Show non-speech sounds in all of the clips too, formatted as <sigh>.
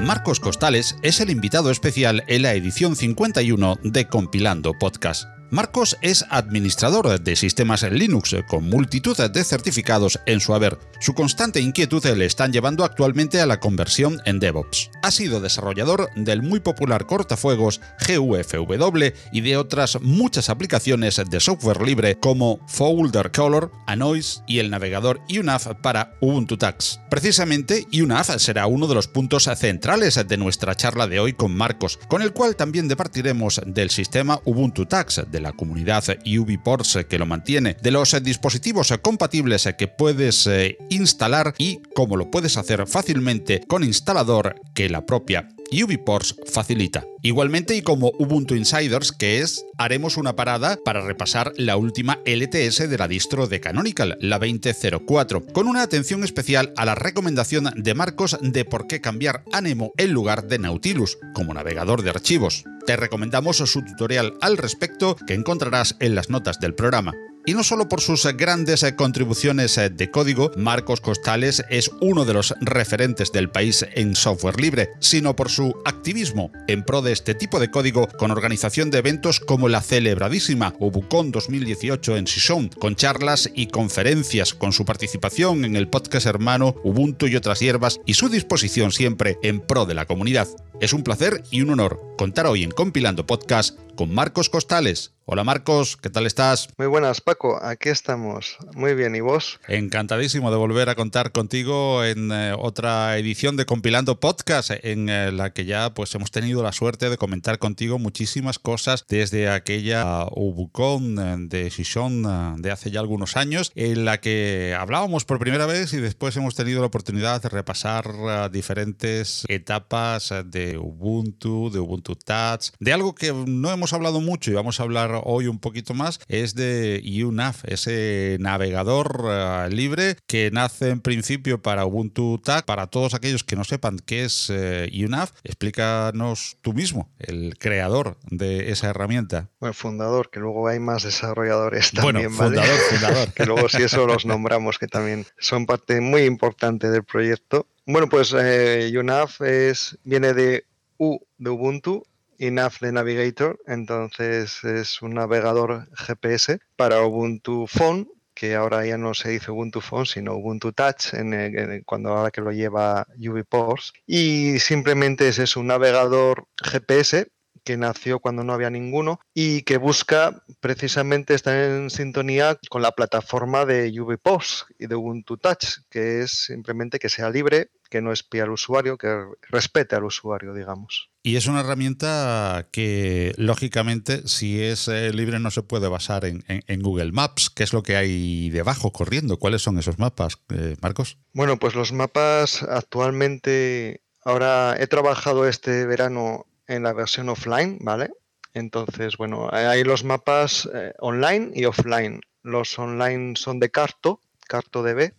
Marcos Costales es el invitado especial en la edición 51 de Compilando Podcast. Marcos es administrador de sistemas Linux con multitud de certificados en su haber. Su constante inquietud le están llevando actualmente a la conversión en DevOps. Ha sido desarrollador del muy popular cortafuegos GUFW y de otras muchas aplicaciones de software libre como Folder Color, Anoise y el navegador UNAF para Ubuntu Tax. Precisamente UNAF será uno de los puntos centrales de nuestra charla de hoy con Marcos, con el cual también departiremos del sistema Ubuntu Tax, de la comunidad UbiPorts que lo mantiene, de los dispositivos compatibles que puedes eh, instalar y cómo lo puedes hacer fácilmente con instalador que la propia UbiPorts facilita. Igualmente y como Ubuntu Insiders, que es, haremos una parada para repasar la última LTS de la distro de Canonical, la 2004, con una atención especial a la recomendación de Marcos de por qué cambiar Anemo en lugar de Nautilus como navegador de archivos. Te recomendamos su tutorial al respecto que encontrarás en las notas del programa. Y no solo por sus grandes eh, contribuciones eh, de código, Marcos Costales es uno de los referentes del país en software libre, sino por su activismo en pro de este tipo de código con organización de eventos como la celebradísima Ubucon 2018 en Sison, con charlas y conferencias, con su participación en el podcast hermano Ubuntu y otras hierbas y su disposición siempre en pro de la comunidad. Es un placer y un honor contar hoy en Compilando Podcast con Marcos Costales. Hola Marcos, ¿qué tal estás? Muy buenas Paco, aquí estamos. Muy bien, ¿y vos? Encantadísimo de volver a contar contigo en eh, otra edición de Compilando Podcast en eh, la que ya pues hemos tenido la suerte de comentar contigo muchísimas cosas desde aquella Ubucon eh, de Shishon de hace ya algunos años en la que hablábamos por primera vez y después hemos tenido la oportunidad de repasar diferentes etapas de Ubuntu, de Ubuntu Touch, de algo que no hemos hablado mucho y vamos a hablar hoy un poquito más, es de UNAV, ese navegador eh, libre que nace en principio para Ubuntu TAC. Para todos aquellos que no sepan qué es uh, UNAV, explícanos tú mismo, el creador de esa herramienta. Bueno, fundador, que luego hay más desarrolladores también. Bueno, fundador, fundador. <laughs> que luego si eso los nombramos, que también son parte muy importante del proyecto. Bueno, pues eh, UNAV es, viene de U de Ubuntu De Navigator, entonces es un navegador GPS para Ubuntu Phone, que ahora ya no se dice Ubuntu Phone, sino Ubuntu Touch, en cuando ahora que lo lleva UbiPorts. Y simplemente es, es un navegador GPS que nació cuando no había ninguno y que busca precisamente estar en sintonía con la plataforma de UbiPorts y de Ubuntu Touch, que es simplemente que sea libre, que no espíe al usuario, que respete al usuario, digamos. Y es una herramienta que, lógicamente, si es eh, libre no se puede basar en, Google Maps. ¿Qué es lo que hay debajo corriendo? ¿Cuáles son esos mapas, eh, Marcos? Bueno, pues los mapas actualmente, ahora he trabajado este verano en la versión offline, ¿vale? Entonces, bueno, hay los mapas eh, online y offline. Los online son de Carto, CartoDB,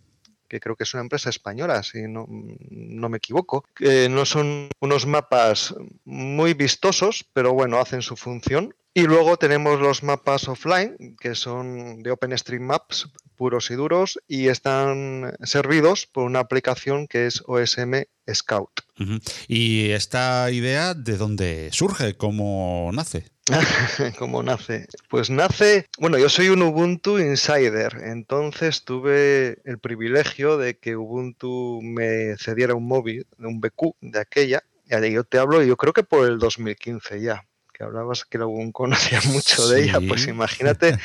que creo que es una empresa española, si no, no me equivoco. no son unos mapas muy vistosos, pero bueno, hacen su función. Y luego tenemos los mapas offline, que son de OpenStreetMaps puros y duros, y están servidos por una aplicación que es OSM Scout. ¿Y esta idea de dónde surge? ¿Cómo nace? <laughs> ¿Cómo nace? Pues nace, bueno, yo soy un Ubuntu Insider, entonces tuve el privilegio de que Ubuntu me cediera un móvil, un BQ de aquella, y yo te hablo, yo creo que por el 2015 ya, que hablabas que aún conocía <laughs> mucho de ella, pues imagínate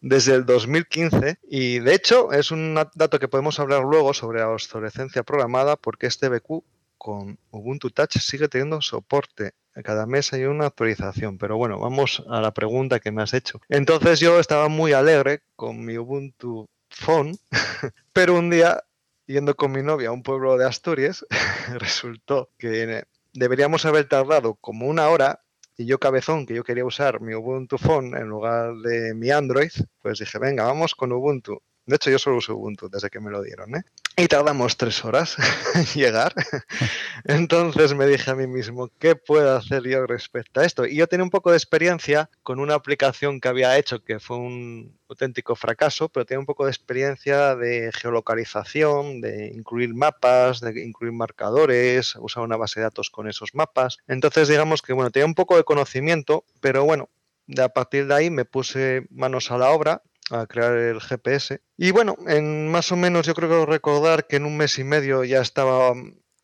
desde el 2015. Y de hecho es un dato que podemos hablar luego sobre la obsolescencia programada, porque este BQ con Ubuntu Touch sigue teniendo soporte. Cada mes hay una actualización, pero bueno, vamos a la pregunta que me has hecho. Entonces yo estaba muy alegre con mi Ubuntu Phone, <laughs> pero un día, yendo con mi novia a un pueblo de Asturias, <laughs> resultó que deberíamos haber tardado como una hora Y yo cabezón, que yo quería usar mi Ubuntu Phone en lugar de mi Android, pues dije, venga, vamos con Ubuntu. De hecho, yo solo uso Ubuntu desde que me lo dieron, ¿eh? Y tardamos tres horas <laughs> en llegar. <laughs> Entonces me dije a mí mismo, ¿qué puedo hacer yo respecto a esto? Y yo tenía un poco de experiencia con una aplicación que había hecho que fue un auténtico fracaso, pero tenía un poco de experiencia de geolocalización, de incluir mapas, de incluir marcadores, usar una base de datos con esos mapas. Entonces, digamos que, bueno, tenía un poco de conocimiento, pero bueno, de a partir de ahí me puse manos a la obra a crear el GPS. Y bueno, en más o menos yo creo recordar que en un mes y medio ya estaba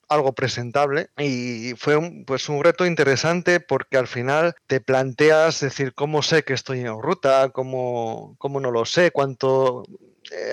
algo presentable y fue un, pues un reto interesante porque al final te planteas decir cómo sé que estoy en ruta, cómo, cómo no lo sé, cuánto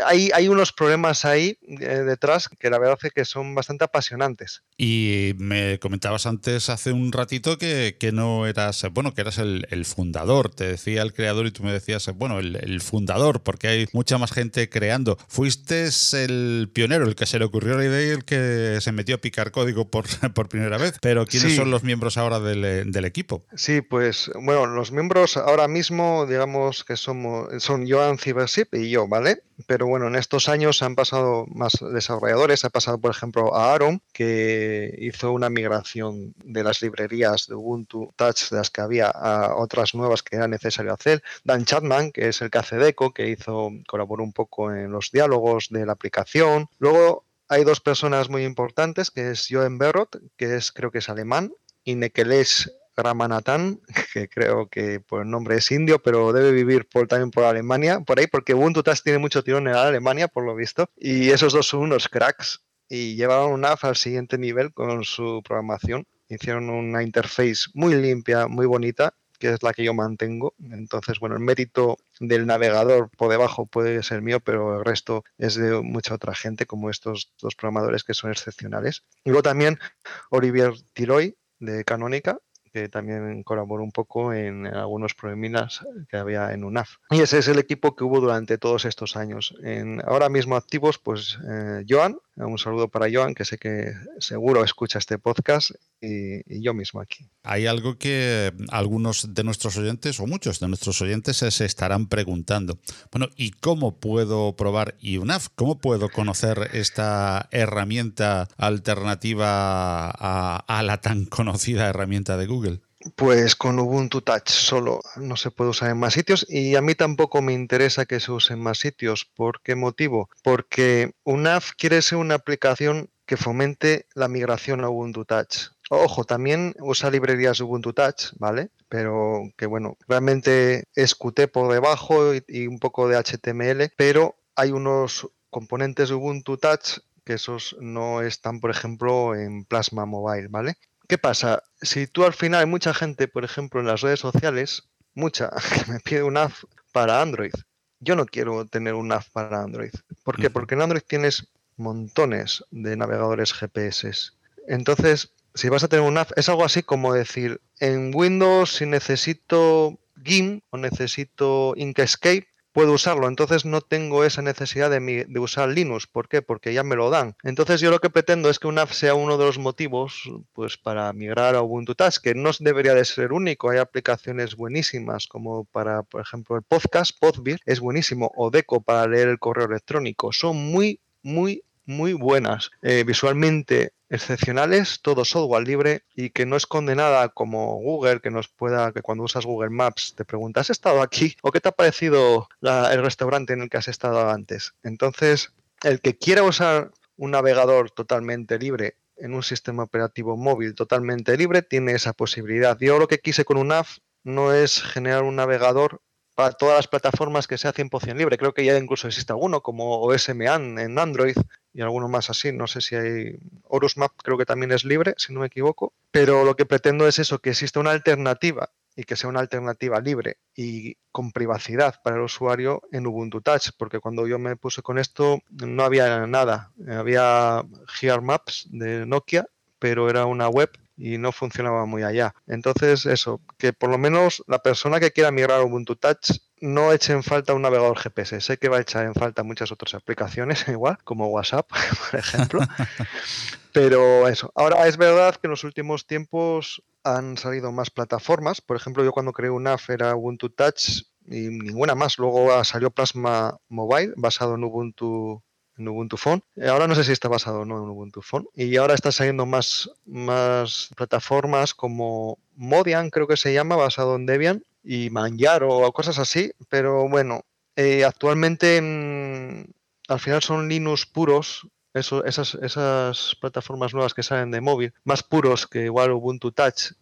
hay, hay, unos problemas ahí eh, detrás que la verdad es que son bastante apasionantes. Y me comentabas antes, hace un ratito, que, que no eras, bueno, que eras el, el, fundador. Te decía el creador y tú me decías, bueno, el, el, fundador, porque hay mucha más gente creando. Fuiste el pionero, el que se le ocurrió la idea y el que se metió a picar código por, <laughs> por primera vez. Pero ¿quiénes sí. son los miembros ahora del, del, equipo? Sí, pues, bueno, los miembros ahora mismo, digamos que somos, son Joan Cibersip y yo, ¿vale? Pero bueno, en estos años han pasado más desarrolladores, ha pasado por ejemplo a Aaron, que hizo una migración de las librerías de Ubuntu Touch, de las que había, a otras nuevas que era necesario hacer. Dan Chapman, que es el que hace Deco, que hizo, colaboró un poco en los diálogos de la aplicación. Luego hay dos personas muy importantes, que es Joen Berrot, que es creo que es alemán, y Nekeles Ramanathan, <laughs> que creo que por el nombre es indio, pero debe vivir por, también por Alemania, por ahí, porque Ubuntu Touch tiene mucho tirón en Alemania, por lo visto. Y esos dos son unos cracks y llevaron una app al siguiente nivel con su programación. Hicieron una interface muy limpia, muy bonita, que es la que yo mantengo. Entonces, bueno, el mérito del navegador por debajo puede ser mío, pero el resto es de mucha otra gente, como estos dos programadores que son excepcionales. Y luego también Olivier Tiroy, de Canónica, que también colaboró un poco en, algunos probleminas que había en UNAF. Y ese es el equipo que hubo durante todos estos años. En, ahora mismo activos, pues eh, Joan, un saludo para Joan, que sé que seguro escucha este podcast, y, yo mismo aquí. Hay algo que algunos de nuestros oyentes, o muchos de nuestros oyentes, se estarán preguntando. Bueno, ¿y cómo puedo probar UNAF? ¿Cómo puedo conocer esta herramienta alternativa a la tan conocida herramienta de Google? Pues con Ubuntu Touch solo no se puede usar en más sitios y a mí tampoco me interesa que se use en más sitios. ¿Por qué motivo? Porque UNAF quiere ser una aplicación que fomente la migración a Ubuntu Touch. Ojo, también usa librerías Ubuntu Touch, ¿vale? Pero que bueno, realmente es Qt por debajo y, y un poco de HTML, pero hay unos componentes de Ubuntu Touch que esos no están, por ejemplo, en Plasma Mobile, ¿vale? ¿Qué pasa? Si tú al final hay mucha gente, por ejemplo, en las redes sociales, mucha, <laughs> que me pide una app para Android. Yo no quiero tener una app para Android. ¿Por qué? Porque en Android tienes montones de navegadores GPS. Entonces, si vas a tener una app, es algo así como decir, en Windows si necesito GIMP o necesito Inkscape, puedo usarlo. Entonces no tengo esa necesidad de, de, usar Linux. ¿Por qué? Porque ya me lo dan. Entonces yo lo que pretendo es que una sea uno de los motivos pues, para migrar a Ubuntu Touch, que no debería de ser único. Hay aplicaciones buenísimas como para, por ejemplo, el podcast, Podbeer, es buenísimo, o Deco para leer el correo electrónico. Son muy, muy, muy buenas. Eh, visualmente excepcionales, todo software libre y que no es condenada como Google, que nos pueda, que cuando usas Google Maps te preguntas, ¿has estado aquí? ¿O qué te ha parecido el restaurante en el que has estado antes? Entonces, el que quiera usar un navegador totalmente libre en un sistema operativo móvil totalmente libre tiene esa posibilidad. Yo lo que quise con UNAF no es generar un navegador para todas las plataformas que sea 100% libre. Creo que ya incluso existe alguno como OSMAN en Android y alguno más así. No sé si hay Horus Map, creo que también es libre, si no me equivoco. Pero lo que pretendo es eso, que exista una alternativa y que sea una alternativa libre y con privacidad para el usuario en Ubuntu Touch, porque cuando yo me puse con esto no había nada. Había Gear Maps de Nokia, pero era una web y no funcionaba muy allá. Entonces, eso, que por lo menos la persona que quiera migrar a Ubuntu Touch no eche en falta un navegador GPS. Sé que va a echar en falta muchas otras aplicaciones, <laughs> igual, como WhatsApp, <laughs> por ejemplo. <laughs> Pero eso, ahora es verdad que en los últimos tiempos han salido más plataformas. Por ejemplo, yo cuando creé un app era Ubuntu Touch y ninguna más. Luego salió Plasma Mobile basado en Ubuntu Ubuntu Phone. Ahora no sé si está basado o no en Ubuntu Phone. Y ahora están saliendo más, más plataformas como Modian, creo que se llama, basado en Debian, y Manjaro o cosas así. Pero bueno, eh, actualmente mm, al final son Linux puros esas, esas plataformas nuevas que salen de móvil, más puros que igual Ubuntu Touch,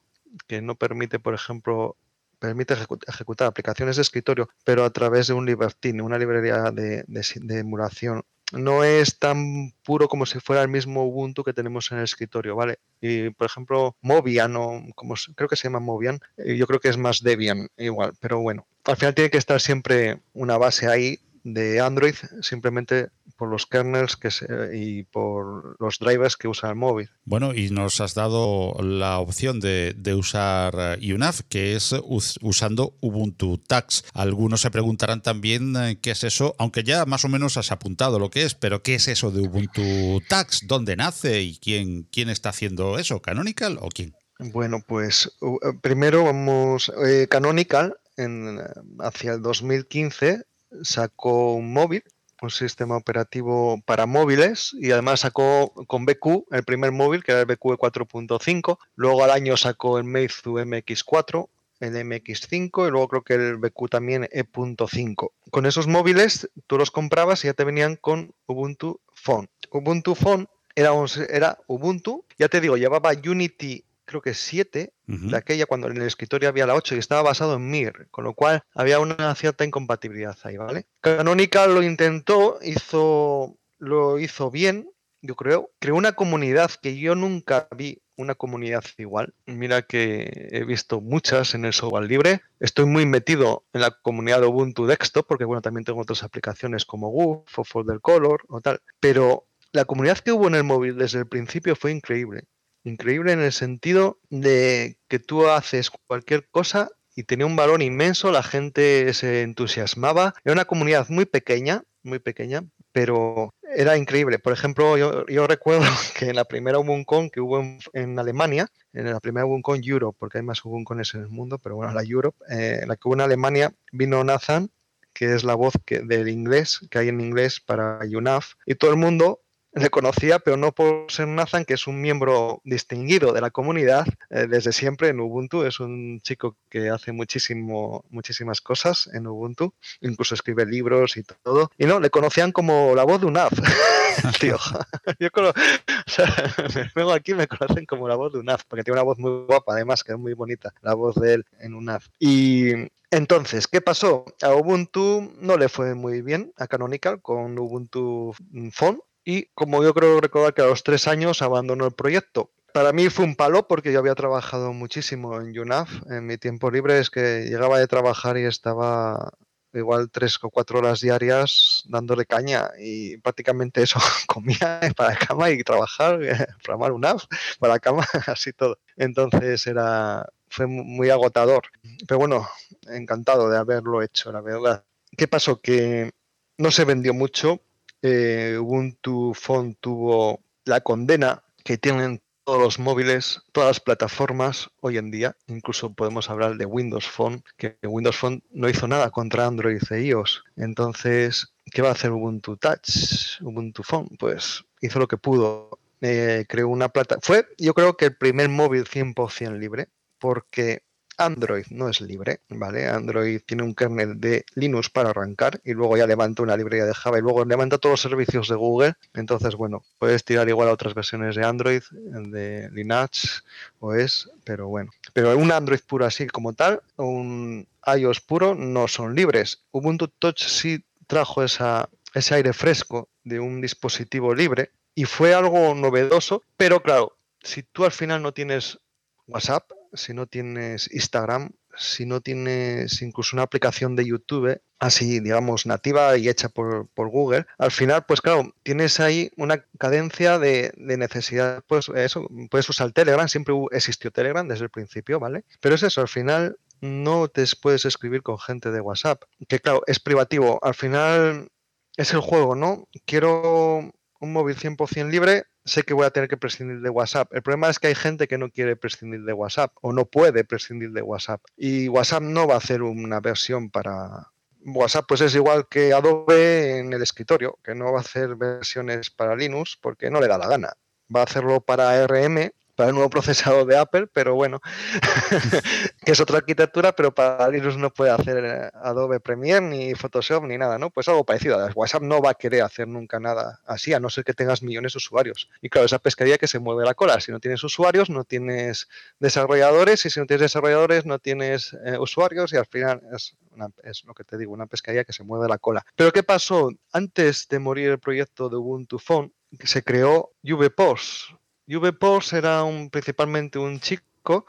que no permite, por ejemplo, permite ejecutar aplicaciones de escritorio, pero a través de un Libertine, una librería de, emulación. No es tan puro como si fuera el mismo Ubuntu que tenemos en el escritorio, ¿vale? Y, por ejemplo, Mobian, o como creo que se llama Mobian, eh, yo creo que es más Debian igual, pero bueno, al final tiene que estar siempre una base ahí de Android simplemente por los kernels que y por los drivers que usa el móvil. Bueno, y nos has dado la opción de, usar eh, UNAV, que es usando Ubuntu Tax. Algunos se preguntarán también eh, qué es eso, aunque ya más o menos has apuntado lo que es, pero ¿qué es eso de Ubuntu Tax? ¿Dónde nace y quién, quién está haciendo eso? ¿Canonical o quién? Bueno, pues eh, primero vamos, Canonical en, hacia el 2015 sacó un móvil, un sistema operativo para móviles y además sacó con BQ el primer móvil que era el BQ 4.5, luego al año sacó el Meizu MX4, el MX5 y luego creo que el BQ también E.5. Con esos móviles tú los comprabas y ya te venían con Ubuntu Phone. Ubuntu Phone era, era Ubuntu, ya te digo, llevaba Unity creo que 7, de aquella cuando en el escritorio había la 8 y estaba basado en Mir, con lo cual había una cierta incompatibilidad ahí, ¿vale? Canonical lo intentó, hizo, lo hizo bien, yo creo. Creó una comunidad que yo nunca vi una comunidad igual. Mira que he visto muchas en el software libre. Estoy muy metido en la comunidad de Ubuntu Desktop porque bueno, también tengo otras aplicaciones como Goof o Folder Color o tal, pero la comunidad que hubo en el móvil desde el principio fue increíble. Increíble en el sentido de que tú haces cualquier cosa y tenía un valor inmenso, la gente se entusiasmaba. Era una comunidad muy pequeña, muy pequeña, pero era increíble. Por ejemplo, yo, recuerdo <laughs> que en la primera UbunCon que hubo en, Alemania, en la primera UbunCon Europe, porque hay más UbunCones en el mundo, pero bueno, la Europe, eh, la que hubo en Alemania, vino Nathan, que es la voz que, del inglés, que hay en inglés para UNAF, y todo el mundo le conocía, pero no por ser Nathan, que es un miembro distinguido de la comunidad eh, desde siempre en Ubuntu. Es un chico que hace muchísimo, muchísimas cosas en Ubuntu, incluso escribe libros y todo. Y no, le conocían como la voz de un app. <laughs> Tío, <laughs> yo o sea, vengo aquí me conocen como la voz de un app, porque tiene una voz muy guapa, además, que es muy bonita, la voz de él en un app. Y entonces, ¿qué pasó? A Ubuntu no le fue muy bien, a Canonical, con Ubuntu Phone, y como yo creo recordar que a los tres años abandonó el proyecto. Para mí fue un palo porque yo había trabajado muchísimo en UNAF. En mi tiempo libre es que llegaba de trabajar y estaba igual tres o cuatro horas diarias dándole caña y prácticamente eso <laughs> comía para la cama y trabajar, <laughs> programar un app para la cama, <laughs> así todo. Entonces era fue muy agotador. Pero bueno, encantado de haberlo hecho, la verdad. ¿Qué pasó? Que no se vendió mucho eh, Ubuntu Phone tuvo la condena que tienen todos los móviles, todas las plataformas hoy en día. Incluso podemos hablar de Windows Phone, que Windows Phone no hizo nada contra Android e iOS. Entonces, ¿qué va a hacer Ubuntu Touch? Ubuntu Phone, pues hizo lo que pudo. Eh, creó una plata. Fue, yo creo que el primer móvil 100% libre, porque Android no es libre, ¿vale? Android tiene un kernel de Linux para arrancar y luego ya levanta una librería de Java y luego levanta todos los servicios de Google. Entonces, bueno, puedes tirar igual a otras versiones de Android, de Linux o es, pero bueno. Pero un Android puro así como tal, un iOS puro, no son libres. Ubuntu Touch sí trajo esa, ese aire fresco de un dispositivo libre y fue algo novedoso, pero claro, si tú al final no tienes WhatsApp, si no tienes Instagram, si no tienes incluso una aplicación de YouTube, así digamos nativa y hecha por, Google, al final, pues claro, tienes ahí una cadencia de, necesidad, pues eso, puedes usar Telegram, siempre existió Telegram desde el principio, ¿vale? Pero es eso, al final no te puedes escribir con gente de WhatsApp, que claro, es privativo, al final es el juego, ¿no? Quiero un móvil 100% libre, sé que voy a tener que prescindir de WhatsApp. El problema es que hay gente que no quiere prescindir de WhatsApp o no puede prescindir de WhatsApp. Y WhatsApp no va a hacer una versión para... WhatsApp pues es igual que Adobe en el escritorio, que no va a hacer versiones para Linux porque no le da la gana. Va a hacerlo para RM para el nuevo procesador de Apple, pero bueno, <laughs> que es otra arquitectura, pero para Linux no puede hacer eh, Adobe Premiere ni Photoshop ni nada, ¿no? Pues algo parecido. WhatsApp no va a querer hacer nunca nada así, a no ser que tengas millones de usuarios. Y claro, esa pescaría que se mueve la cola. Si no tienes usuarios, no tienes desarrolladores, y si no tienes desarrolladores, no tienes eh, usuarios, y al final es lo que te digo, una pescaría que se mueve la cola. Pero ¿qué pasó? Antes de morir el proyecto de Ubuntu Phone, se creó UVPOS, UVPorts era principalmente un chico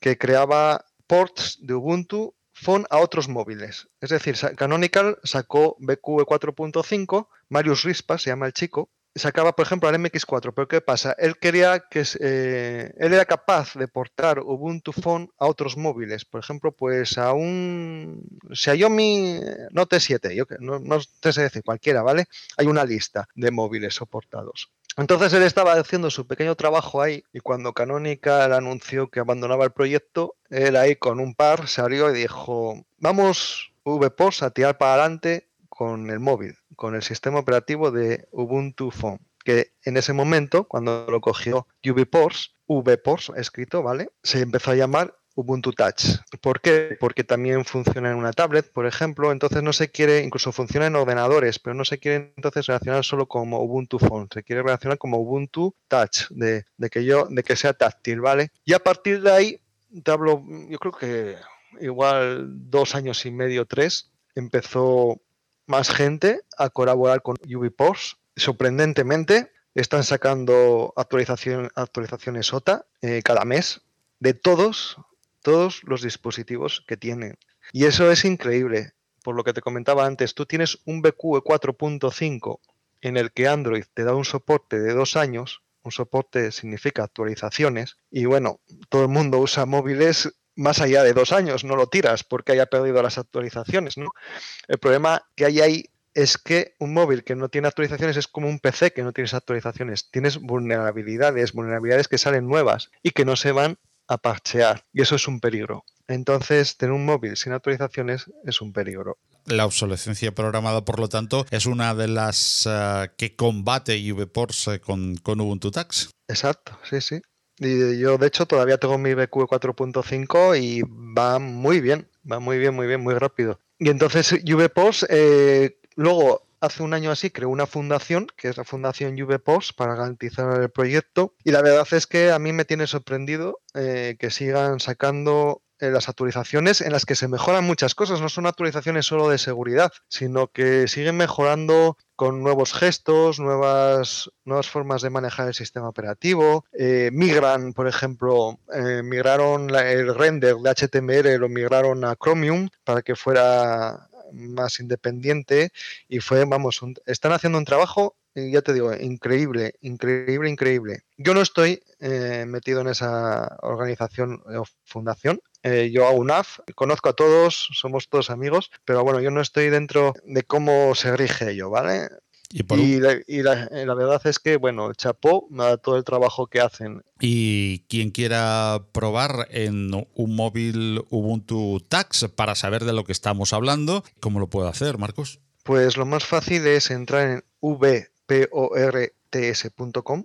que creaba ports de Ubuntu Phone a otros móviles. Es decir, Canonical sacó BQ 4.5, Marius Rispa se llama el chico, sacaba, por ejemplo, al MX4. Pero ¿qué pasa? Él quería que eh, él era capaz de portar Ubuntu Phone a otros móviles. Por ejemplo, pues a un Xiaomi Note 7, yo, no, no te sé decir cualquiera, ¿vale? Hay una lista de móviles soportados. Entonces él estaba haciendo su pequeño trabajo ahí y cuando Canonical anunció que abandonaba el proyecto, él ahí con un par salió y dijo, vamos VPOS a tirar para adelante con el móvil, con el sistema operativo de Ubuntu Phone, que en ese momento, cuando lo cogió UVPOS, VPOS escrito, ¿vale? Se empezó a llamar Ubuntu Touch. ¿Por qué? Porque también funciona en una tablet, por ejemplo, entonces no se quiere, incluso funciona en ordenadores, pero no se quiere entonces relacionar solo como Ubuntu Phone, se quiere relacionar como Ubuntu Touch, de, que yo, de que sea táctil, ¿vale? Y a partir de ahí, te hablo, yo creo que igual dos años y medio, tres, empezó más gente a colaborar con UbiPorts. Sorprendentemente, están sacando actualizaciones OTA eh, cada mes de todos todos los dispositivos que tienen. Y eso es increíble. Por lo que te comentaba antes, tú tienes un BQ 4.5 en el que Android te da un soporte de dos años. Un soporte significa actualizaciones. Y bueno, todo el mundo usa móviles más allá de dos años, no lo tiras porque haya perdido las actualizaciones. El problema que hay ahí es que un móvil que no tiene actualizaciones es como un PC que no tienes actualizaciones. Tienes vulnerabilidades, vulnerabilidades que salen nuevas y que no se van a parchear y eso es un peligro. Entonces, tener un móvil sin actualizaciones es un peligro. La obsolescencia programada, por lo tanto, es una de las eh, que combate UVPorts eh, con, con Ubuntu Tax. Exacto, sí, sí. Y yo, de hecho, todavía tengo mi BQ 4.5 y va muy bien, va muy bien, muy bien, muy rápido. Y entonces, UVPorts, eh, luego hace un año así creó una fundación, que es la Fundación JuvePost, para garantizar el proyecto. Y la verdad es que a mí me tiene sorprendido eh, que sigan sacando eh, las actualizaciones en las que se mejoran muchas cosas. No son actualizaciones solo de seguridad, sino que siguen mejorando con nuevos gestos, nuevas, nuevas formas de manejar el sistema operativo. Eh, migran, por ejemplo, migraron el render de HTML, lo migraron a Chromium para que fuera más independiente y fue, vamos, están haciendo un trabajo, ya te digo, increíble, increíble, increíble. Yo no estoy eh, metido en esa organización o fundación, eh, yo hago UNAF, conozco a todos, somos todos amigos, pero bueno, yo no estoy dentro de cómo se rige ello, ¿vale? Y, la, verdad es que, bueno, chapó todo el trabajo que hacen. Y quien quiera probar en un móvil Ubuntu Tax para saber de lo que estamos hablando, ¿cómo lo puede hacer, Marcos? Pues lo más fácil es entrar en vports.com,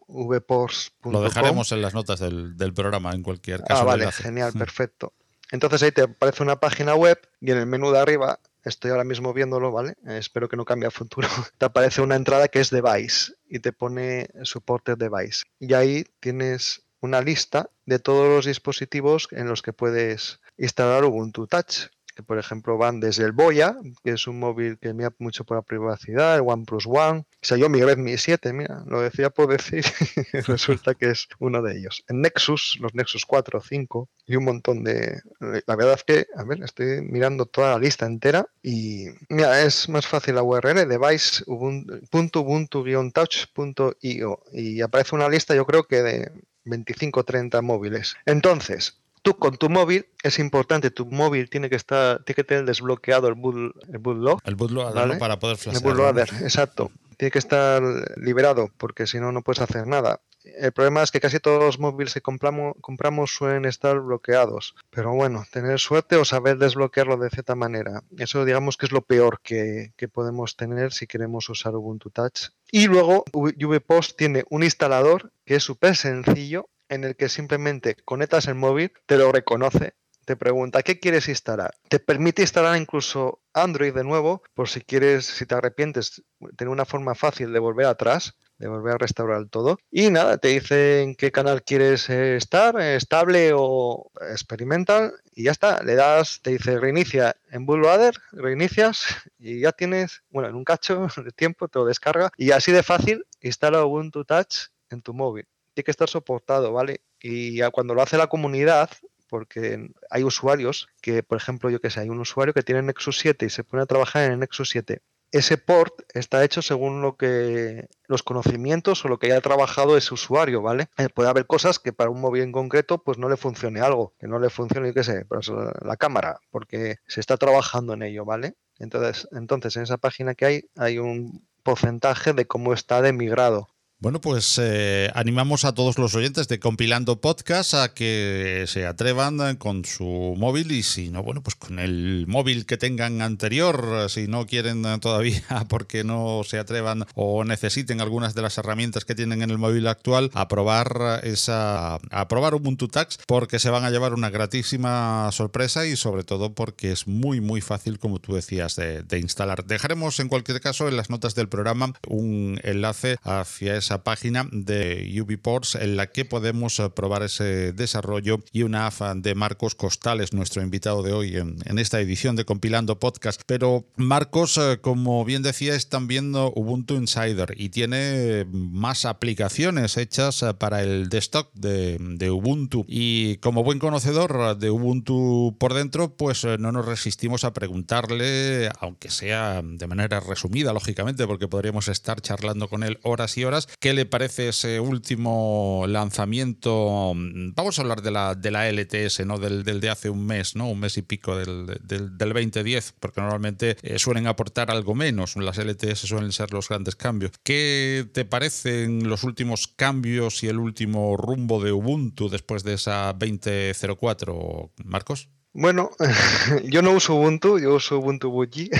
vpors.com. Lo dejaremos en las notas del, programa en cualquier caso. Ah, vale, genial, <laughs> perfecto. Entonces ahí te aparece una página web y en el menú de arriba estoy ahora mismo viéndolo, ¿vale? espero que no cambie a futuro. <laughs> te aparece una entrada que es device y te pone soporte device. Y ahí tienes una lista de todos los dispositivos en los que puedes instalar Ubuntu Touch por ejemplo van desde el Boya, que es un móvil que me da mucho por la privacidad, el OnePlus One, o mi Redmi 7, mira, lo decía por decir, <laughs> <laughs> resulta que es uno de ellos. En Nexus, los Nexus 4, 5 y un montón de... La verdad es que, a ver, estoy mirando toda la lista entera y mira, es más fácil la URL, device.ubuntu-touch.io y aparece una lista yo creo que de 25 30 móviles. Entonces, Tú con tu móvil, es importante, tu móvil tiene que estar, tiene que tener desbloqueado el, boot, el bootloader. El bootloader para poder flashear. El bootloader, exacto. Tiene que estar liberado porque si no, no puedes hacer nada. El problema es que casi todos los móviles que compramos, compramos suelen estar bloqueados. Pero bueno, tener suerte o saber desbloquearlo de cierta manera. Eso digamos que es lo peor que, que podemos tener si queremos usar Ubuntu Touch. Y luego VPost tiene un instalador que es súper sencillo en el que simplemente conectas el móvil, te lo reconoce, te pregunta qué quieres instalar. Te permite instalar incluso Android de nuevo, por si quieres, si te arrepientes, tener una forma fácil de volver atrás, de volver a restaurar todo. Y nada, te dice en qué canal quieres eh, estar, eh, estable o experimental, y ya está. Le das, te dice reinicia en Bootloader, reinicias <laughs> y ya tienes, bueno, en un cacho <laughs> de tiempo te lo descarga y así de fácil instala Ubuntu Touch en tu móvil tiene que estar soportado, ¿vale? Y cuando lo hace la comunidad, porque hay usuarios que, por ejemplo, yo que sé, hay un usuario que tiene Nexus 7 y se pone a trabajar en el Nexus 7. Ese port está hecho según lo que los conocimientos o lo que haya trabajado ese usuario, ¿vale? Eh, puede haber cosas que para un móvil en concreto pues no le funcione algo, que no le funcione, yo qué sé, pues, la cámara, porque se está trabajando en ello, ¿vale? Entonces, entonces en esa página que hay hay un porcentaje de cómo está de migrado. Bueno, pues eh, animamos a todos los oyentes de Compilando Podcast a que se atrevan con su móvil y si no, bueno, pues con el móvil que tengan anterior, si no quieren todavía <laughs> porque no se atrevan o necesiten algunas de las herramientas que tienen en el móvil actual, a probar esa a probar Ubuntu Tax porque se van a llevar una gratísima sorpresa y sobre todo porque es muy muy fácil como tú decías de, de instalar. Dejaremos en cualquier caso en las notas del programa un enlace hacia esa página de UbiPorts en la que podemos eh, probar ese desarrollo y una AFA de Marcos Costales, nuestro invitado de hoy en, esta edición de Compilando Podcast. Pero Marcos, eh, como bien decía, es también Ubuntu Insider y tiene más aplicaciones hechas eh, para el desktop de, de Ubuntu. Y como buen conocedor de Ubuntu por dentro, pues no nos resistimos a preguntarle, aunque sea de manera resumida, lógicamente, porque podríamos estar charlando con él horas y horas, ¿Qué le parece ese último lanzamiento? Vamos a hablar de la, de la LTS, ¿no? Del, de hace un mes, ¿no? Un mes y pico del, del, 2010, porque normalmente eh, suelen aportar algo menos. Las LTS suelen ser los grandes cambios. ¿Qué te parecen los últimos cambios y el último rumbo de Ubuntu después de esa 2004, Marcos? Bueno, <laughs> yo no uso Ubuntu, yo uso Ubuntu Buji. <laughs>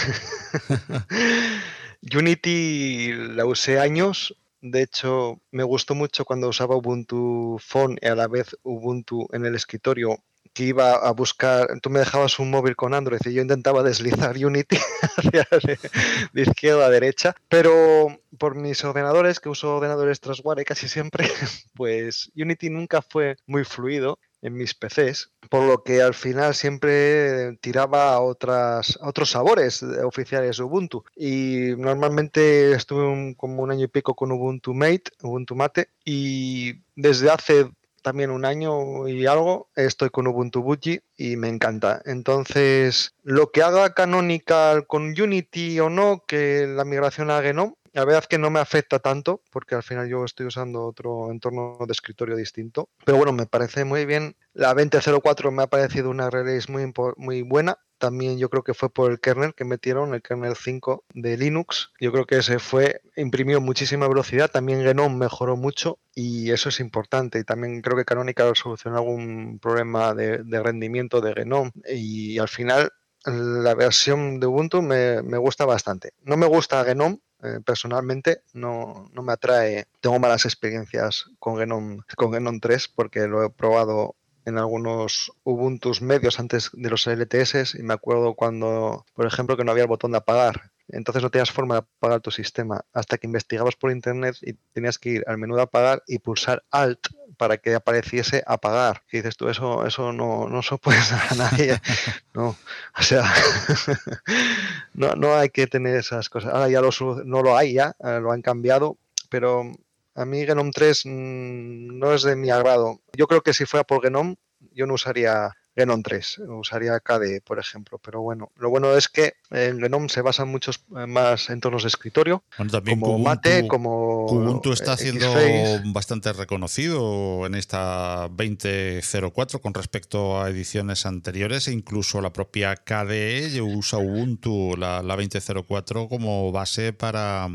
<laughs> Unity la usé años, de hecho, me gustó mucho cuando usaba Ubuntu Phone y a la vez Ubuntu en el escritorio, que iba a buscar, tú me dejabas un móvil con Android y yo intentaba <laughs> deslizar Unity <laughs> hacia de, izquierda a derecha, pero por mis ordenadores, que uso ordenadores Trasware casi siempre, <laughs> pues Unity nunca fue muy fluido en mis PCs, por lo que al final siempre tiraba a, otros sabores oficiales de Ubuntu. Y normalmente estuve como un año y pico con Ubuntu Mate, Ubuntu Mate, y desde hace también un año y algo estoy con Ubuntu Buji y me encanta. Entonces, lo que haga Canonical con Unity o no, que la migración a Gnome, la verdad es que no me afecta tanto porque al final yo estoy usando otro entorno de escritorio distinto. Pero bueno, me parece muy bien. La 2004 me ha parecido una release muy, muy buena. También yo creo que fue por el kernel que metieron, el kernel 5 de Linux. Yo creo que ese fue, imprimió muchísima velocidad. También Genome mejoró mucho y eso es importante. Y también creo que Canonical solucionó algún problema de, de rendimiento de Genome. Y al final la versión de Ubuntu me, me, gusta bastante. No me gusta Genome, eh, personalmente no, me atrae. Tengo malas experiencias con Genome, con Genome 3 porque lo he probado en algunos Ubuntu medios antes de los LTS y me acuerdo cuando, por ejemplo, que no había el botón de apagar. Entonces no tenías forma de apagar tu sistema hasta que investigabas por internet y tenías que ir al menú de apagar y pulsar Alt para que apareciese apagar. Y dices tú, eso, eso no, no se puede a nadie. <laughs> No, o sea, <laughs> no, no hay que tener esas cosas. Ahora ya lo, no lo hay, ya eh, lo han cambiado, pero a mí Genome 3 mm, no es de mi agrado. Yo creo que si fuera por Genome, yo no usaría GNOME 3, usaría KDE, por ejemplo. Pero bueno, lo bueno es que en GNOME se basan muchos eh, más entornos de escritorio, como Mate, como Ubuntu está siendo bastante reconocido en esta 2004 con respecto a ediciones anteriores e incluso la propia KDE usa Ubuntu, la, la 2004, como base para,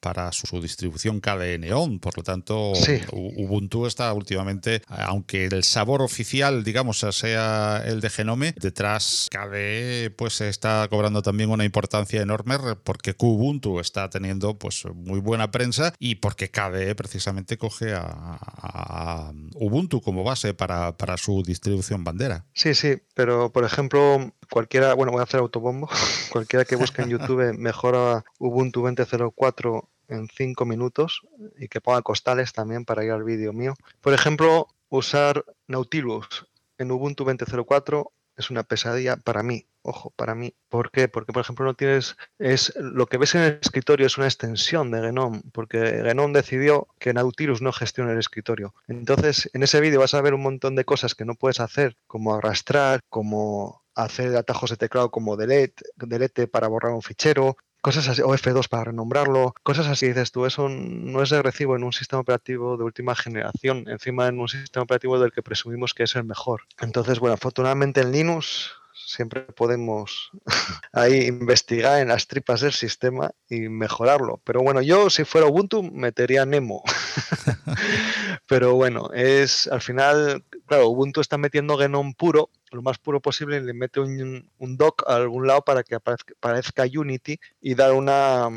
para su, distribución KDE Neon. Por lo tanto, Ubuntu está últimamente, aunque el sabor oficial, digamos, sea el de Genome, detrás KDE pues está cobrando también una importancia enorme porque Kubuntu está teniendo pues muy buena prensa y porque KDE precisamente coge a, Ubuntu como base para, para su distribución bandera. Sí, sí, pero por ejemplo, cualquiera, bueno, voy a hacer autobombo, <laughs> cualquiera que busque en YouTube mejora Ubuntu 20.04 en 5 minutos y que ponga costales también para ir al vídeo mío. Por ejemplo, usar Nautilus en Ubuntu 20.04 es una pesadilla para mí, ojo, para mí. ¿Por qué? Porque, por ejemplo, no tienes, es lo que ves en el escritorio es una extensión de Genome, porque Genome decidió que Nautilus no gestione el escritorio. Entonces, en ese vídeo vas a ver un montón de cosas que no puedes hacer, como arrastrar, como hacer atajos de teclado como delete, delete para borrar un fichero, cosas así, o F2 para renombrarlo, cosas así, dices tú, eso no es de recibo en un sistema operativo de última generación, encima en un sistema operativo del que presumimos que es el mejor. Entonces, bueno, afortunadamente en Linux siempre podemos <laughs> ahí investigar en las tripas del sistema y mejorarlo. Pero bueno, yo si fuera Ubuntu metería Nemo. <laughs> Pero bueno, es al final, claro, Ubuntu está metiendo Genome puro lo más puro posible y le mete un, un dock a algún lado para que aparezca, Unity y dar una,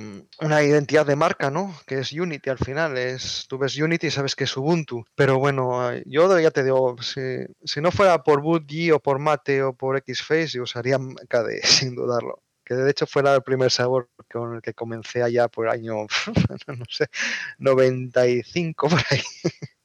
una, identidad de marca, ¿no? Que es Unity al final. Es, tú ves Unity y sabes que es Ubuntu. Pero bueno, yo ya te digo, si, si no fuera por BootG o por Mate o por Xface, yo usaría KDE, <laughs> sin dudarlo que de hecho fue el primer sabor con el que comencé allá por año, <laughs> no sé, 95 por ahí.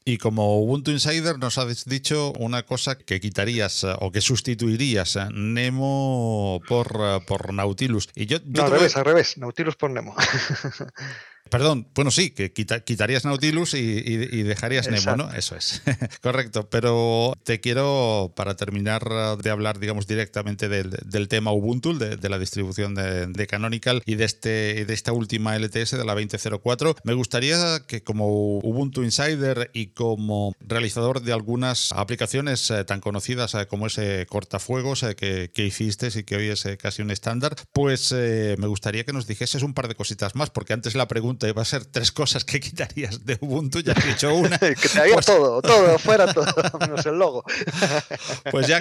Y como Ubuntu Insider nos has dicho una cosa que quitarías eh, o que sustituirías eh, Nemo por, eh, por Nautilus. Y yo, no, al revés, al revés, Nautilus por Nemo. <laughs> Perdón, bueno, sí, que quitarías Nautilus y, dejarías Nemo, ¿no? Eso es. <laughs> Correcto. Pero te quiero, para terminar de hablar, digamos, directamente del, tema Ubuntu, de, la distribución de, Canonical y de, este, de esta última LTS de la 2004, me gustaría que como Ubuntu Insider y como realizador de algunas aplicaciones eh, tan conocidas eh, como ese cortafuegos eh, que, que, hiciste y que hoy es casi un estándar, pues me gustaría que nos dijeses un par de cositas más, porque antes la pregunta va a ser tres cosas que <laughs> quitarías de Ubuntu, ya has dicho una. <laughs> que te haría pues todo, todo, <laughs> fuera todo, menos el logo. pues ya,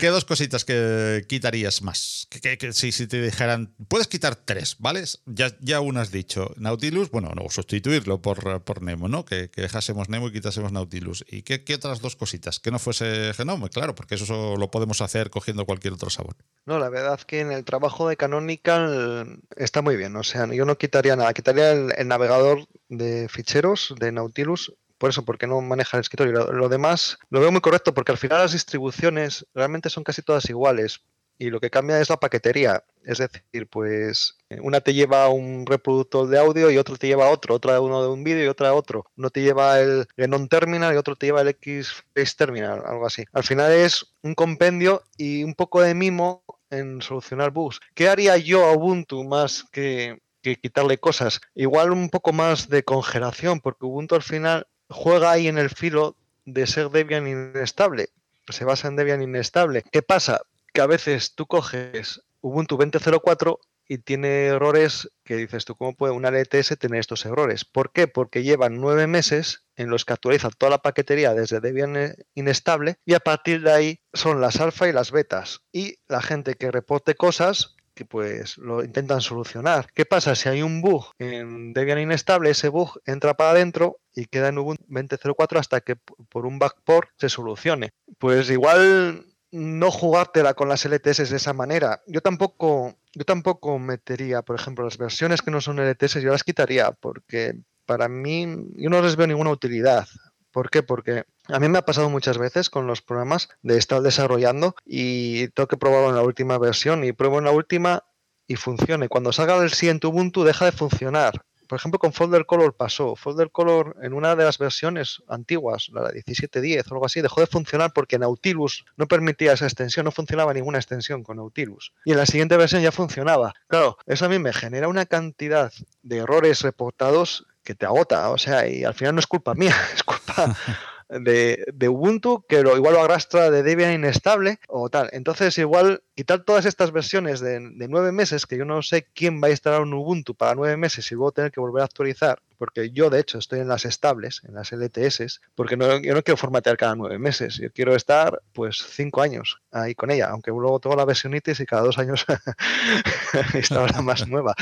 ¿qué, dos cositas que quitarías más? Que, si, si, te dijeran, puedes quitar tres, ¿vale? Ya, ya una has dicho, Nautilus, bueno, no, sustituirlo por, por Nemo, ¿no? Que, dejásemos Nemo y quitásemos Nautilus. ¿Y qué, otras dos cositas? Que no fuese Genome, claro, porque eso lo podemos hacer cogiendo cualquier otro sabor. No, la verdad que en el trabajo de Canonical está muy bien, o sea, yo no quitaría nada, quitaría el el, navegador de ficheros de Nautilus por eso, porque no maneja el escritorio. Lo, demás lo veo muy correcto porque al final las distribuciones realmente son casi todas iguales y lo que cambia es la paquetería. Es decir, pues una te lleva un reproductor de audio y otro te lleva otro, otra uno de un vídeo y otra otro. Uno te lleva el Genon Terminal y otro te lleva el X-Face Terminal, algo así. Al final es un compendio y un poco de mimo en solucionar bugs. ¿Qué haría yo a Ubuntu más que que quitarle cosas. Igual un poco más de congelación, porque Ubuntu al final juega ahí en el filo de ser Debian inestable. Se basa en Debian inestable. ¿Qué pasa? Que a veces tú coges Ubuntu 20.04 y tiene errores que dices tú, ¿cómo puede una LTS tener estos errores? ¿Por qué? Porque llevan nueve meses en los que actualiza toda la paquetería desde Debian inestable y a partir de ahí son las alfa y las betas. Y la gente que reporte cosas que pues lo intentan solucionar. ¿Qué pasa? Si hay un bug en Debian inestable, ese bug entra para adentro y queda en Ubuntu 20.04 hasta que por un backport se solucione. Pues igual no jugártela con las LTS de esa manera. Yo tampoco, yo tampoco metería, por ejemplo, las versiones que no son LTS, yo las quitaría porque para mí yo no les veo ninguna utilidad. ¿Por qué? Porque a mí me ha pasado muchas veces con los programas de estar desarrollando y tengo que probarlo en la última versión y pruebo en la última y funciona. Cuando salga el siguiente Ubuntu deja de funcionar. por ejemplo, con Folder Color pasó. Folder Color en una de las versiones antiguas, la 1710 o algo así, dejó de funcionar porque Nautilus no permitía esa extensión, no funcionaba ninguna extensión con Nautilus. Y en la siguiente versión ya funcionaba. Claro, eso a mí me genera una cantidad de errores reportados que te agota, o sea, y al final no es culpa mía, <laughs> es culpa <laughs> de, Ubuntu que lo, igual lo arrastra de Debian inestable o tal. Entonces, igual quitar todas estas versiones de, nueve meses, que yo no sé quién va a instalar un Ubuntu para nueve meses y luego tener que volver a actualizar, porque yo de hecho estoy en las estables, en las LTS, porque no, yo no quiero formatear cada nueve meses, yo quiero estar pues cinco años ahí con ella, aunque luego tengo la versionitis y cada dos años <laughs> instalo la más nueva,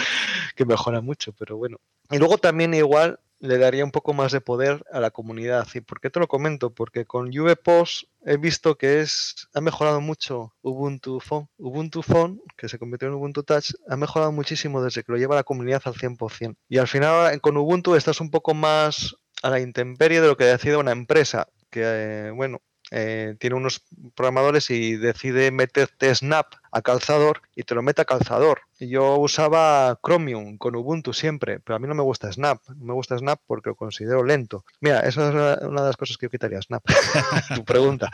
que mejora mucho, pero bueno. Y luego también igual le daría un poco más de poder a la comunidad. ¿Y por qué te lo comento? Porque con VPOS he visto que es ha mejorado mucho Ubuntu Phone. Ubuntu Phone, que se convirtió en Ubuntu Touch, ha mejorado muchísimo desde que lo lleva la comunidad al 100%. Y al final con Ubuntu estás un poco más a la intemperie de lo que decide una empresa, que eh, bueno, eh, tiene unos programadores y decide meterte Snap a calzador y te lo mete a calzador. Yo usaba Chromium con Ubuntu siempre, pero a mí no me gusta Snap. No me gusta Snap porque lo considero lento. Mira, esa es una de las cosas que yo quitaría, Snap. <laughs> tu pregunta.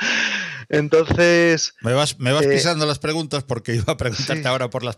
Entonces. Me vas, me vas eh, pisando las preguntas porque iba a preguntarte ahora por las,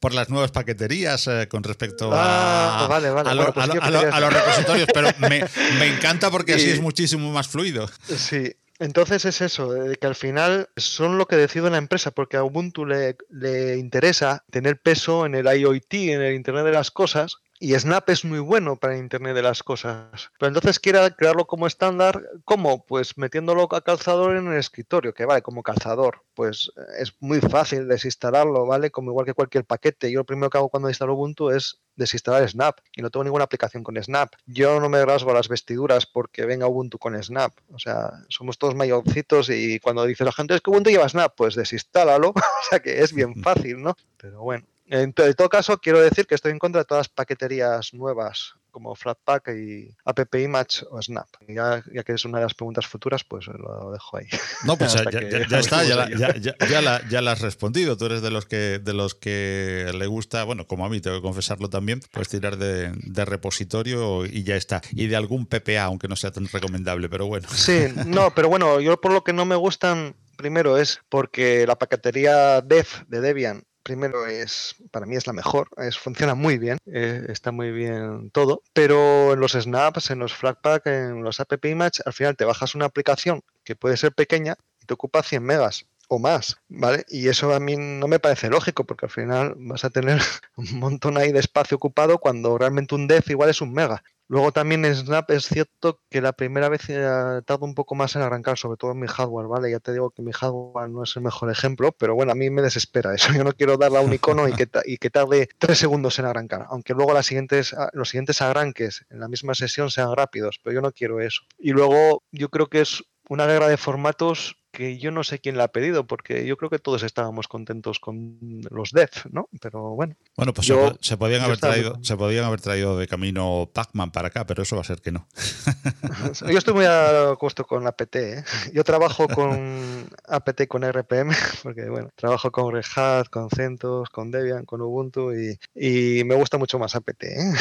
por las nuevas paqueterías eh, con respecto a, pues a, los repositorios, pero me, me encanta porque <laughs> así es muchísimo más fluido. Sí, entonces es eso, que al final son lo que decide la empresa, porque a Ubuntu le, le, interesa tener peso en el IoT, en el Internet de las Cosas, y Snap es muy bueno para Internet de las cosas. Pero entonces quiere crearlo como estándar, ¿cómo? Pues metiéndolo a calzador en el escritorio, que vale, como calzador. Pues eh, es muy fácil desinstalarlo, ¿vale? Como igual que cualquier paquete. Yo lo primero que hago cuando instalo Ubuntu es desinstalar Snap y no tengo ninguna aplicación con Snap. Yo no me rasgo las vestiduras porque venga Ubuntu con Snap. O sea, somos todos mayorcitos y cuando dice la gente es que Ubuntu lleva Snap, pues desinstálalo. <laughs> o sea que es bien fácil, ¿no? Pero bueno. En, todo caso, quiero decir que estoy en contra de todas las paqueterías nuevas como Flatpak y App Image o Snap. Ya, ya, que es una de las preguntas futuras, pues lo dejo ahí. No, pues <laughs> ya, está, ya, la, has respondido. Tú eres de los que de los que le gusta, bueno, como a mí, tengo que confesarlo también, pues tirar de, de repositorio y ya está. Y de algún PPA, aunque no sea tan recomendable, pero bueno. Sí, no, pero bueno, yo por lo que no me gustan primero es porque la paquetería dev de Debian primero es, para mí es la mejor, es, funciona muy bien, eh, está muy bien todo, pero en los snaps, en los Flatpak, en los app image, al final te bajas una aplicación que puede ser pequeña y te ocupa 100 megas o más, ¿vale? Y eso a mí no me parece lógico porque al final vas a tener <laughs> un montón ahí de espacio ocupado cuando realmente un dev igual es un mega. Luego también en Snap es cierto que la primera vez he tardado un poco más en arrancar, sobre todo en mi hardware, ¿vale? Ya te digo que mi hardware no es el mejor ejemplo, pero bueno, a mí me desespera eso. <laughs> Yo no quiero darle a un icono y que, y que tarde tres segundos en arrancar, aunque luego las siguientes, los siguientes arranques en la misma sesión sean rápidos, pero yo no quiero eso. Y luego yo creo que es una guerra de formatos que yo no sé quién la ha pedido, porque yo creo que todos estábamos contentos con los devs, ¿no? Pero bueno. Bueno, pues se, podían haber traído, se podían haber traído de camino Pac-Man para acá, pero eso va a ser que no. <laughs> yo estoy muy a gusto con APT, ¿eh? <laughs> Yo trabajo con APT con RPM, <laughs> porque bueno, trabajo con Red Hat, con CentOS, con Debian, con Ubuntu y, y me gusta mucho más APT, ¿eh?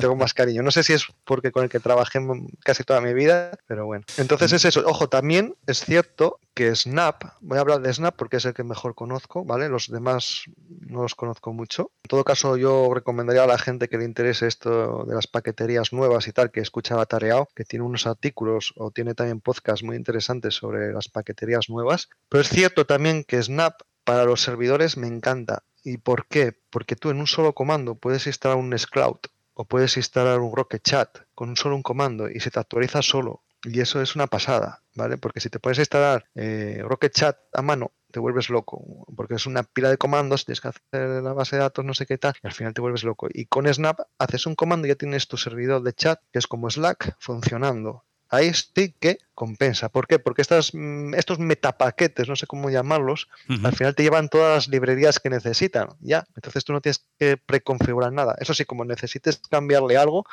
Tengo más cariño. No sé si es porque con el que trabajé casi toda mi vida, pero bueno. Entonces es eso. Ojo, también es cierto que Snap, voy a hablar de Snap porque es el que mejor conozco, ¿vale? Los demás no los conozco mucho. En todo caso, yo recomendaría a la gente que le interese esto de las paqueterías nuevas y tal, que escuchaba Tareao, que tiene unos artículos o tiene también podcasts muy interesantes sobre las paqueterías nuevas. Pero es cierto también que Snap para los servidores me encanta. ¿Y por qué? Porque tú en un solo comando puedes instalar un Nextcloud o puedes instalar un Rocket Chat con solo un comando y se te actualiza solo y eso es una pasada, ¿vale? Porque si te puedes instalar eh, Rocket Chat a mano, te vuelves loco, porque es una pila de comandos, tienes que hacer la base de datos, no sé qué tal, y al final te vuelves loco. Y con Snap haces un comando y ya tienes tu servidor de chat, que es como Slack, funcionando ahí sí que compensa. ¿Por qué? Porque estas, mm, estos metapaquetes, no sé cómo llamarlos, al final te llevan todas las librerías que necesitan. Ya, entonces tú no tienes que preconfigurar nada. Eso sí, como necesites cambiarle <laughs> algo,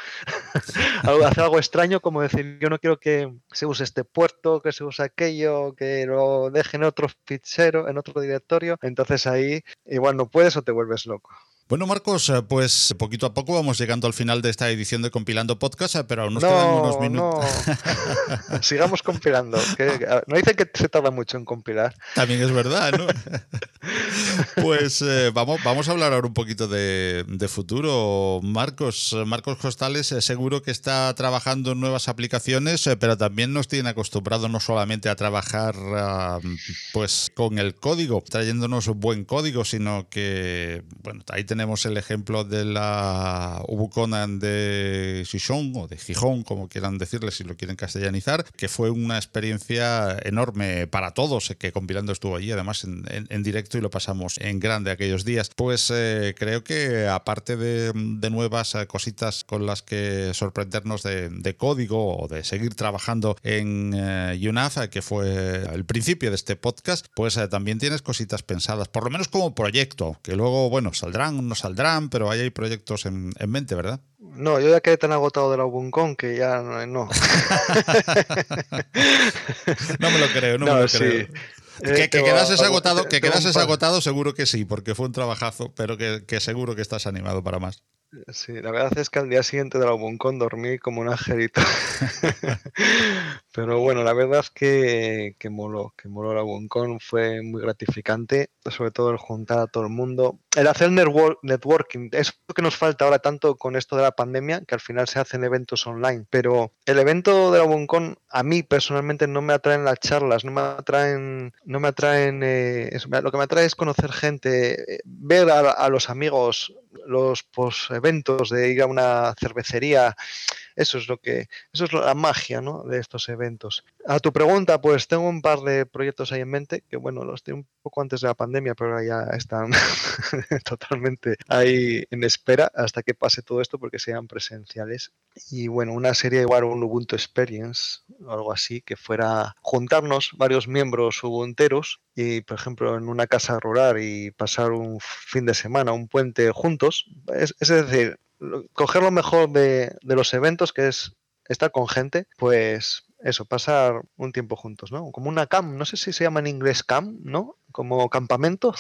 hacer algo extraño, como decir, yo no quiero que se use este puerto, que se use aquello, que lo deje en otro fichero, en otro directorio, entonces ahí igual no puedes o te vuelves loco. Bueno, Marcos, eh, pues poquito a poco vamos llegando al final de esta edición de Compilando Podcast, eh, pero aún nos quedan unos minutos. No. <laughs> Sigamos compilando. no dicen que se tarda mucho en compilar. También es verdad, ¿no? <laughs> pues eh, vamos, vamos a hablar ahora un poquito de, futuro. Marcos, Marcos Costales seguro que está trabajando en nuevas aplicaciones, pero también nos tiene acostumbrado no solamente a trabajar pues con el código, trayéndonos buen código, sino que, bueno, ahí tenemos tenemos el ejemplo de la Ubuconan de Gijón o de Gijón, como quieran decirle si lo quieren castellanizar, que fue una experiencia enorme para todos, que compilando estuvo allí además en, directo y lo pasamos en grande aquellos días. Pues eh, creo que aparte de, nuevas eh, cositas con las que sorprendernos de, código o de seguir trabajando en uh, UNAF, que fue el principio de este podcast, pues también tienes cositas pensadas, por lo menos como proyecto, que luego, bueno, saldrán saldrán, pero ahí hay proyectos en, mente, ¿verdad? No, yo ya quedé tan agotado de la que ya no. <laughs> no. me lo creo, no, me lo creo. Que, que, quedases agotado, que quedases agotado, seguro que sí, porque fue un trabajazo, pero que, que seguro que estás animado para más. Sí, la verdad es que al día siguiente de la dormí como un angelito. <laughs> Pero bueno, la verdad es que, que moló, que moló la fue muy gratificante, sobre todo el juntar a todo el mundo. El hacer networking es lo que nos falta ahora tanto con esto de la pandemia, que al final se hacen eventos online. Pero el evento de la Buncon a mí personalmente no me atraen las charlas, no me atraen, no me atraen, eh, lo que me atrae es conocer gente, eh, ver a los amigos los post-eventos de ir a una cervecería, eso es lo que, eso es la magia de estos eventos. A tu pregunta, pues tengo un par de proyectos ahí en mente, que bueno, los tengo un poco antes de la pandemia, pero ya están <laughs> totalmente ahí en espera hasta que pase todo esto porque sean presenciales. Y bueno, una serie igual un Ubuntu Experience, o algo así, que fuera juntarnos varios miembros ubunteros y, por ejemplo, en una casa rural y pasar un fin de semana, un puente juntos. Es decir, coger lo mejor de, los eventos, que es estar con gente, pues eso, pasar un tiempo juntos, ¿no? Como una cam, no sé si se llama en inglés cam, ¿no? Como campamento.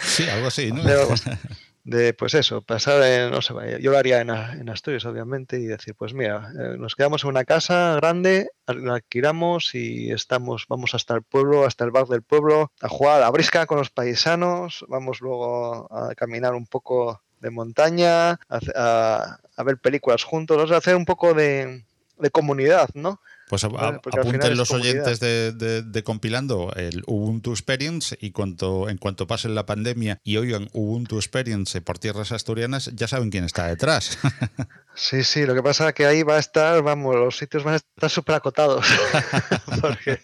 Sí, algo así, ¿no? <laughs> De, pues eso, pasar, no sé, yo lo haría en, en, Asturias, obviamente, y decir, pues mira, eh, nos quedamos en una casa grande, la alquilamos y estamos, vamos hasta el pueblo, hasta el bar del pueblo, a jugar a la brisca con los paisanos, vamos luego a caminar un poco de montaña, a, ver películas juntos, o sea, hacer un poco de, comunidad, ¿no? Pues apunten los oyentes de, compilando el Ubuntu Experience y cuanto, en cuanto pase la pandemia y oigan Ubuntu Experience por tierras asturianas, ya saben quién está detrás. <laughs> Sí, sí, lo que pasa es que ahí va a estar, vamos, los sitios van a estar súper acotados. <laughs> Porque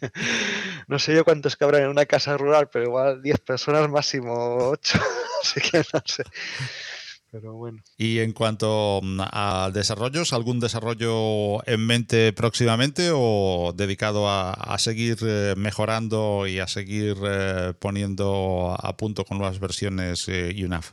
no sé yo cuántos cabrán en una casa rural, pero igual 10 personas, máximo 8. <laughs> Así que no sé. Pero bueno. Y en cuanto mm, a desarrollos, ¿algún desarrollo en mente próximamente o dedicado a, seguir eh, mejorando y a seguir eh, poniendo a punto con nuevas versiones eh, UNAF?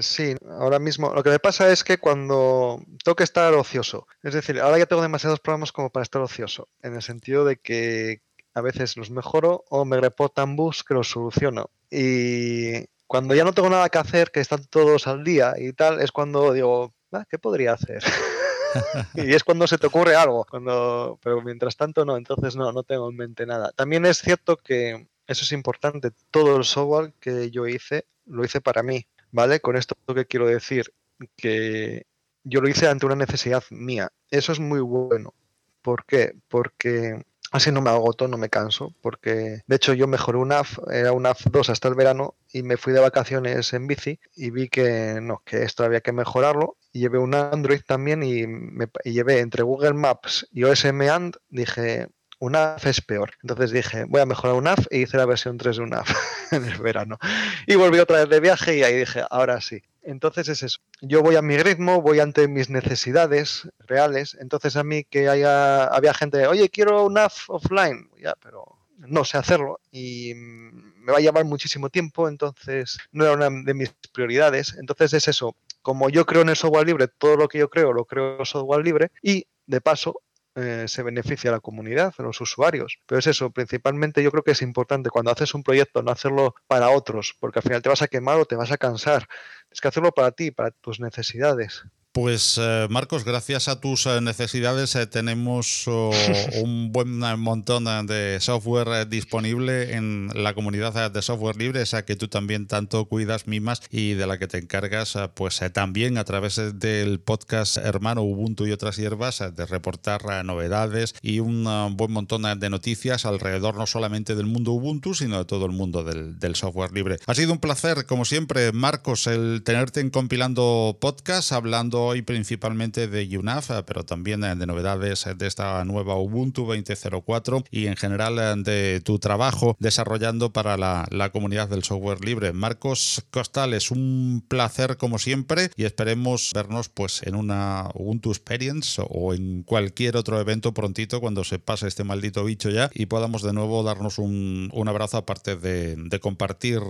sí, ahora mismo lo que me pasa es que cuando tengo que estar ocioso, es decir, ahora ya tengo demasiados programas como para estar ocioso, en el sentido de que a veces los mejoro o me reportan bugs que los soluciono. Y cuando ya no tengo nada que hacer, que están todos al día y tal, es cuando digo, ah, ¿qué podría hacer? <laughs> y es cuando se te ocurre algo, cuando, pero mientras tanto no, entonces no, no tengo en mente nada. También es cierto que eso es importante, todo el software que yo hice, lo hice para mí, ¿vale? Con esto que quiero decir, que yo lo hice ante una necesidad mía. Eso es muy bueno. ¿Por qué? Porque Así no me agoto, no me canso, porque de hecho yo mejoré un AF, era un AF 2 hasta el verano y me fui de vacaciones en bici y vi que no, que esto había que mejorarlo. Y llevé un Android también y, me, llevé entre Google Maps y OSM And, dije, un AF es peor. Entonces dije, voy a mejorar un AF e hice la versión 3 de un AF <laughs> en el verano. Y volví otra vez de viaje y ahí dije, ahora sí. Entonces es eso. Yo voy a mi ritmo, voy ante mis necesidades reales. Entonces a mí que haya, había gente, oye, quiero un app offline. Ya, pero no sé hacerlo y me va a llevar muchísimo tiempo, entonces no era una de mis prioridades. Entonces es eso. Como yo creo en el software libre, todo lo que yo creo lo creo en software libre y de paso eh, se beneficia a la comunidad, a los usuarios. Pero es eso, principalmente yo creo que es importante cuando haces un proyecto no hacerlo para otros, porque al final te vas a quemar o te vas a cansar. Es que hacerlo para ti, para tus necesidades. Pues eh, Marcos, gracias a tus eh, necesidades eh, tenemos oh, <laughs> un buen montón de software disponible en la comunidad de software libre, esa que tú también tanto cuidas, mimas y de la que te encargas pues también a través del podcast hermano Ubuntu y otras hierbas de reportar novedades y un buen montón de noticias alrededor no solamente del mundo Ubuntu, sino de todo el mundo del, del software libre. Ha sido un placer, como siempre, Marcos, el tenerte en compilando podcast, hablando hoy principalmente de UNAF, eh, pero también eh, de novedades de esta nueva Ubuntu 20.04 y en general eh, de tu trabajo desarrollando para la, comunidad del software libre. Marcos Costales, un placer como siempre y esperemos vernos pues en una Ubuntu Experience o en cualquier otro evento prontito cuando se pase este maldito bicho ya y podamos de nuevo darnos un, abrazo aparte de, compartir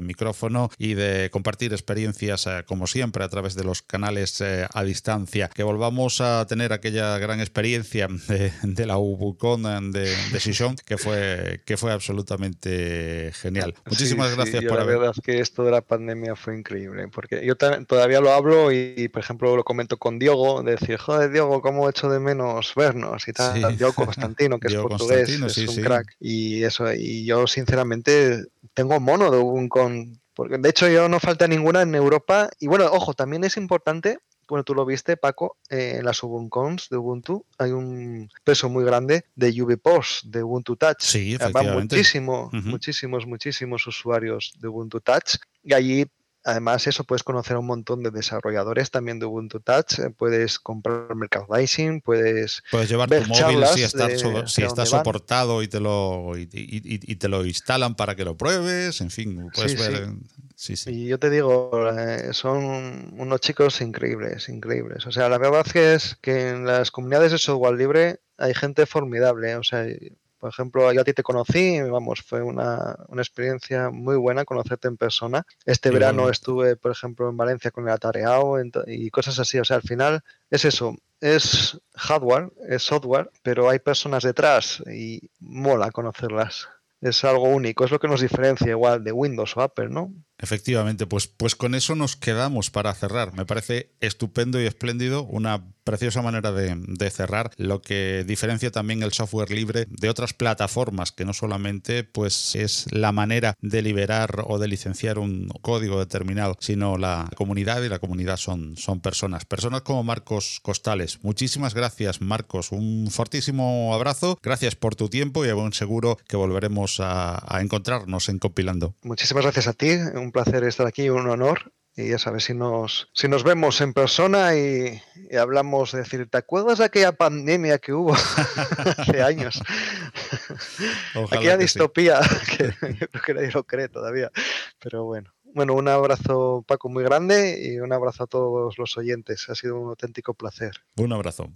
micrófono y de compartir experiencias como siempre a través de los canales a distancia, que volvamos a tener aquella gran experiencia de, la UBUCON de, de que fue, que fue absolutamente genial. Muchísimas gracias por La verdad es que esto de la pandemia fue increíble, porque yo todavía lo hablo y, por ejemplo, lo comento con Diogo, de decir, joder, Diogo, cómo echo de menos vernos y tal. Diogo Constantino, que es portugués, es un crack. Y eso, y yo sinceramente tengo mono de UBUCON porque de hecho yo no falta ninguna en Europa. Y bueno, ojo, también es importante bueno, tú lo viste, Paco, eh, en las Ubuncons de Ubuntu hay un peso muy grande de UBPOS, de Ubuntu Touch. Sí, efectivamente. Muchísimo, muchísimos, muchísimos usuarios de Ubuntu Touch. Y allí Además, eso puedes conocer a un montón de desarrolladores también de Ubuntu Touch. Eh, puedes comprar merchandising, puedes. Puedes llevar tu móvil si está, soportado y te, lo, y, te lo instalan para que lo pruebes. En fin, puedes ver. Sí. Sí, Y yo te digo, eh, son unos chicos increíbles, increíbles. O sea, la verdad es que en las comunidades de software libre hay gente formidable. O sea, por ejemplo, yo a ti te conocí, vamos, fue una, experiencia muy buena conocerte en persona. Este verano estuve, por ejemplo, en Valencia con el Atareado y cosas así. O sea, al final es eso, es hardware, es software, pero hay personas detrás y mola conocerlas. Es algo único, es lo que nos diferencia igual de Windows o Apple, ¿no? Efectivamente, pues, pues con eso nos quedamos para cerrar. Me parece estupendo y espléndido, una preciosa manera de, cerrar, lo que diferencia también el software libre de otras plataformas, que no solamente pues, es la manera de liberar o de licenciar un código determinado, sino la comunidad y la comunidad son, son personas. Personas como Marcos Costales. Muchísimas gracias, Marcos. Un fortísimo abrazo. Gracias por tu tiempo y a seguro que volveremos a, a encontrarnos en Compilando. Muchísimas gracias a ti. Un placer estar aquí, un honor. Y ya sabes, si nos, si nos vemos en persona y, hablamos de decir, ¿te acuerdas de aquella pandemia que hubo <laughs> hace años? aquella distopía, <laughs> que yo <laughs> creo que nadie lo cree todavía. Pero bueno. Bueno, un abrazo Paco muy grande y un abrazo a todos los oyentes. Ha sido un auténtico placer. Un abrazo.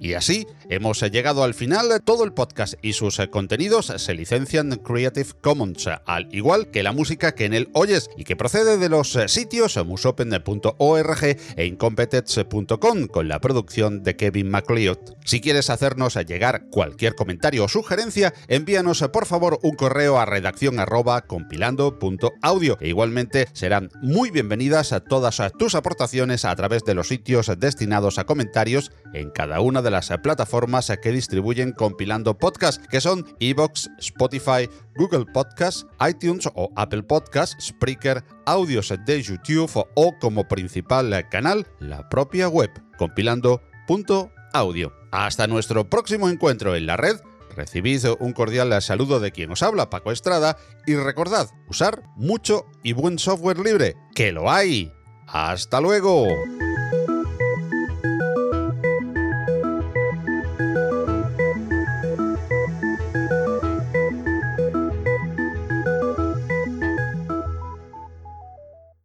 Y así hemos llegado al final. Todo el podcast y sus contenidos se licencian Creative Commons, al igual que la música que en él oyes y que procede de los sitios musopen.org e incompetence.com con la producción de Kevin MacLeod. Si quieres hacernos llegar cualquier comentario o sugerencia, envíanos por favor un correo a redacción arroba compilando.audio e igualmente serán muy bienvenidas a todas tus aportaciones a través de los sitios destinados a comentarios en cada una de las plataformas que distribuyen compilando podcast, que son Evox, Spotify, Google Podcast, iTunes o Apple Podcast, Spreaker, audios de YouTube o como principal canal la propia web compilando.audio. Hasta nuestro próximo encuentro en la red. Recibid un cordial saludo de quien os habla, Paco Estrada, y recordad usar mucho y buen software libre, que lo hay. ¡Hasta luego!